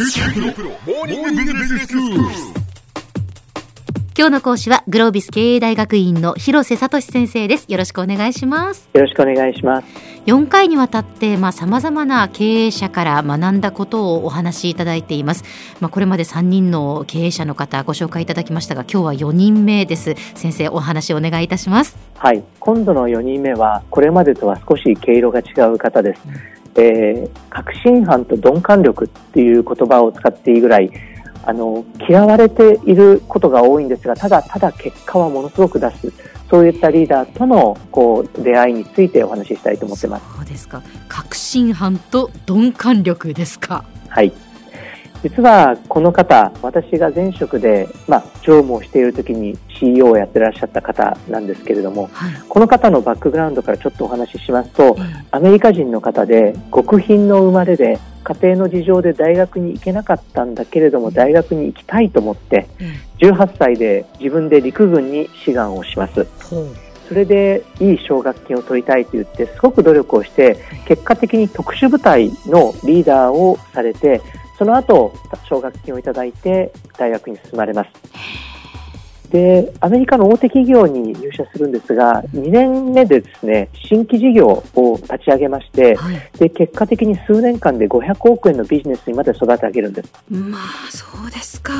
今日の講師はグロービス経営大学院の広瀬聡先生です。よろしくお願いします。よろしくお願いします。4回にわたってまあ様々な経営者から学んだことをお話しいただいています。まあこれまで3人の経営者の方ご紹介いただきましたが今日は4人目です。先生お話お願いいたします。はい。今度の4人目はこれまでとは少し毛色が違う方です、うん、えー、確信犯と鈍感力っていう言葉を使っていいぐらいあの嫌われていることが多いんですがただただ結果はものすごく出す。そういったリーダーとのこう出会いについてお話ししたいと思ってます。そうですか。確信犯と鈍感力ですか。はい実はこの方、私が前職で、まあ、常務をしている時に CEO をやってらっしゃった方なんですけれども、はい、この方のバックグラウンドからちょっとお話ししますと、アメリカ人の方で極貧の生まれで家庭の事情で大学に行けなかったんだけれども大学に行きたいと思って、18歳で自分で陸軍に志願をします。それでいい奨学金を取りたいと言ってすごく努力をして結果的に特殊部隊のリーダーをされてその後奨学金をいただいて大学に進まれます。で、アメリカの大手企業に入社するんですが、2年目でですね、新規事業を立ち上げまして、はい、で、結果的に数年間で500億円のビジネスにまで育て上げるんです。まあ、そうですか。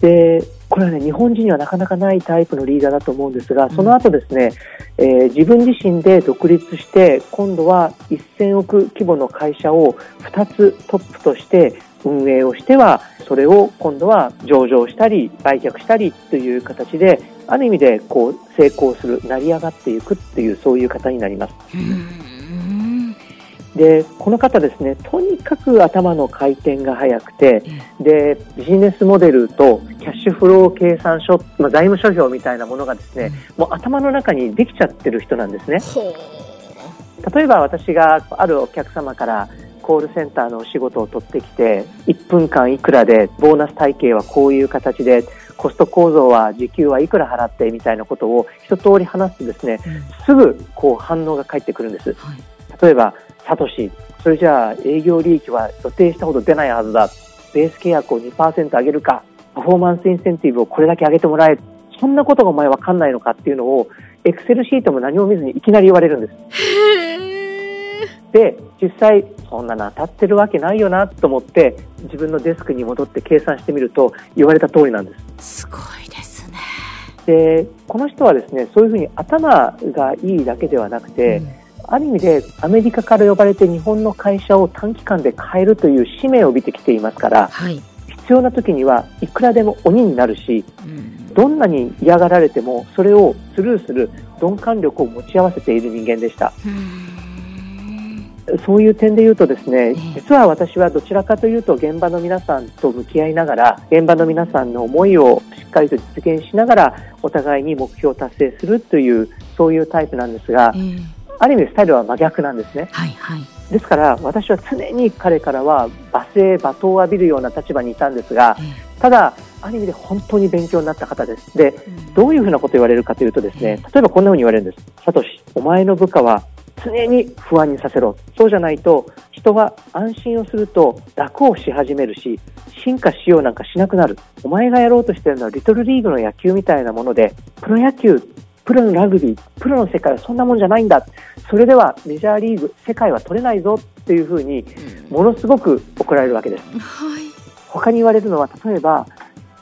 で、これはね、日本人にはなかなかないタイプのリーダーだと思うんですが、その後ですね、うん、えー、自分自身で独立して、今度は1000億規模の会社を2つトップとして運営をしてはそれを今度は上場したり売却したりという形である意味でこう成功する成り上がっていくっていうそういう方になります。でこの方ですねとにかく頭の回転が速くてでビジネスモデルとキャッシュフロー計算書、まあ、財務諸表みたいなものがですね、もう頭の中にできちゃってる人なんですね。例えば私があるお客様からコールセンターのお仕事を取ってきて1分間いくらでボーナス体系はこういう形でコスト構造は時給はいくら払ってみたいなことを一通り話すとですね、すぐこう反応が返ってくるんです。例えば、サトシ、それじゃあ営業利益は予定したほど出ないはずだ。ベース契約を2%上げるか、パフォーマンスインセンティブをこれだけ上げてもらえる。そんなことがお前わかんないのかっていうのを、エクセルシートも何も見ずにいきなり言われるんです。で実際そんなの当たってるわけないよなと思って自分のデスクに戻って計算してみると言われた通りなんです。すごいですね。でこの人はですねそういうふうに頭がいいだけではなくて、うん。ある意味でアメリカから呼ばれて日本の会社を短期間で変えるという使命を帯びてきていますから、はい、必要な時にはいくらでも鬼になるし、うん、どんなに嫌がられてもそれをスルーする鈍感力を持ち合わせている人間でした。うんそういう点で言うとですね、実は私はどちらかというと現場の皆さんと向き合いながら、現場の皆さんの思いをしっかりと実現しながら、お互いに目標を達成するという、そういうタイプなんですが、ある意味スタイルは真逆なんですね。はいはい、ですから私は常に彼からは罵声、罵倒を浴びるような立場にいたんですが、ただ、ある意味で本当に勉強になった方です。で、どういうふうなことを言われるかというとですね、例えばこんなふうに言われるんです。サトシ、お前の部下は常に不安にさせろ。そうじゃないと人は安心をすると楽をし始めるし進化しようなんかしなくなる。お前がやろうとしているのはリトルリーグの野球みたいなものでプロ野球プロのラグビープロの世界はそんなもんじゃないんだ。それではメジャーリーグ世界は取れないぞっていうふうにものすごく怒られるわけです、はい、他に言われるのは例えば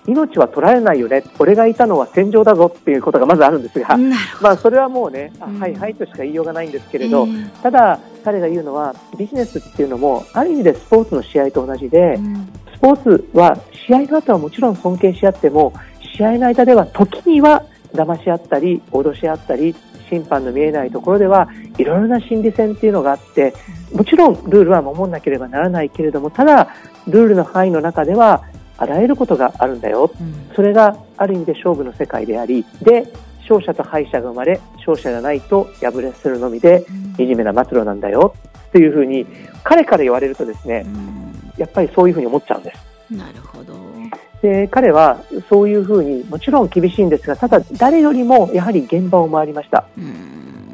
命は取られないよね、俺がいたのは戦場だぞっていうことがまずあるんですが、まあ、それはもうね、うん、はいはいとしか言いようがないんですけれど、ただ、彼が言うのは、ビジネスっていうのも、ある意味でスポーツの試合と同じで、うん、スポーツは試合の後はもちろん尊敬し合っても、試合の間では時には騙し合ったり、脅し合ったり、審判の見えないところではいろいろな心理戦っていうのがあって、もちろんルールは守らなければならないけれども、ただ、ルールの範囲の中では、あらゆることがあるんだよ、うん、それがある意味で勝負の世界でありで勝者と敗者が生まれ勝者がないと敗れするのみで、惨めな末路なんだよ。というふうに彼から言われるとですね、うん、やっぱりそういうふうに思っちゃうんです。なるほど。で彼はそういうふうにもちろん厳しいんですがただ誰よりもやはり現場を回りました。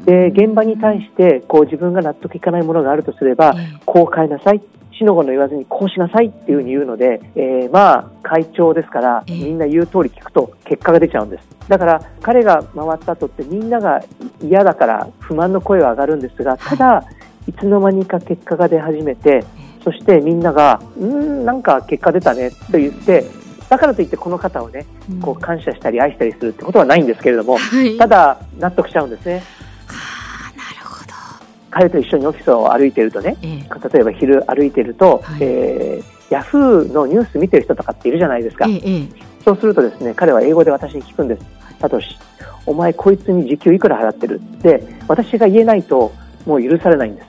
で現場に対してこう自分が納得いかないものがあるとすれば、こう変えなさい死の子の言わずにこうしなさいっていうふうに言うので、えー、まあ会長ですから、みんな言う通り聞くと結果が出ちゃうんです。だから彼が回った後ってみんなが嫌だから不満の声は上がるんですが、ただ、いつの間にか結果が出始めて、そしてみんなが、うん、なんか結果出たねと言って、だからといってこの方をね、こう感謝したり愛したりするってことはないんですけれども、はい、ただ納得しちゃうんですね。彼と一緒にオフィスを歩いているとね、えー、例えば昼歩いていると、はい、えー、ヤフーのニュース見てる人とかっているじゃないですか、えー、そうするとですね彼は英語で私に聞くんです「サトシお前こいつに時給いくら払ってる?」で私が言えないともう許されないんです。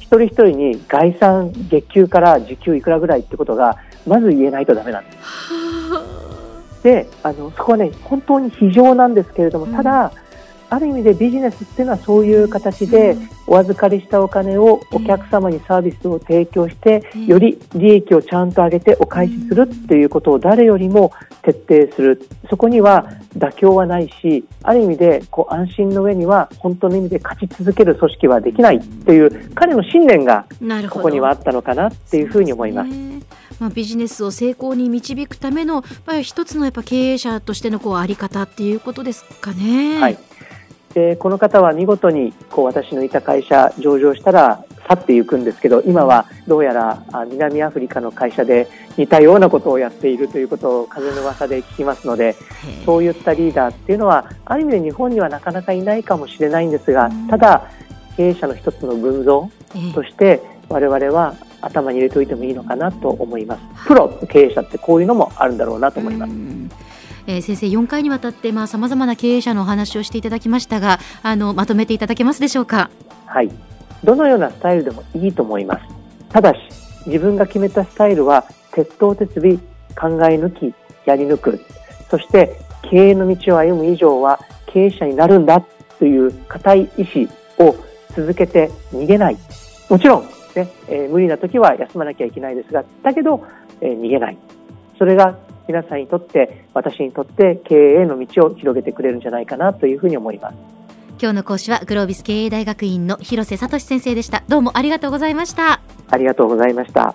一人一人に概算月給から時給いくらぐらいってことがまず言えないとダメなんです。であのそこはね本当に非常なんですけれどもただ、うんある意味でビジネスっていうのはそういう形でお預かりしたお金をお客様にサービスを提供してより利益をちゃんと上げてお返しするっていうことを誰よりも徹底する。そこには妥協はないしある意味でこう安心の上には本当の意味で勝ち続ける組織はできないっていう彼の信念がここにはあったのかなっていうふうに思います。まあ、ビジネスを成功に導くための、まあ、一つのやっぱ経営者としてのこうあり方っていうことですかね。はいでこの方は見事にこう私のいた会社上場したら去っていくんですけど今はどうやら南アフリカの会社で似たようなことをやっているということを風の噂で聞きますのでそういったリーダーっていうのはある意味で日本にはなかなかいないかもしれないんですがただ経営者の一つの群像として我々は頭に入れておいてもいいのかなと思います。プロ経営者ってこういうのもあるんだろうなと思います。えー、先生4回にわたってさまざ、まな経営者のお話をしていただきましたがあのまとめていただけますでしょうか？はい。どのようなスタイルでもいいと思います。ただし自分が決めたスタイルは鉄頭鉄尾考え抜きやり抜く。そして経営の道を歩む以上は経営者になるんだという固い意志を続けて逃げない。もちろんね、えー、無理な時は休まなきゃいけないですがだけど、えー、逃げない。それが皆さんにとって私にとって経営への道を広げてくれるんじゃないかなというふうに思います。今日の講師はグロービス経営大学院の広瀬聡先生でした。どうもありがとうございました。ありがとうございました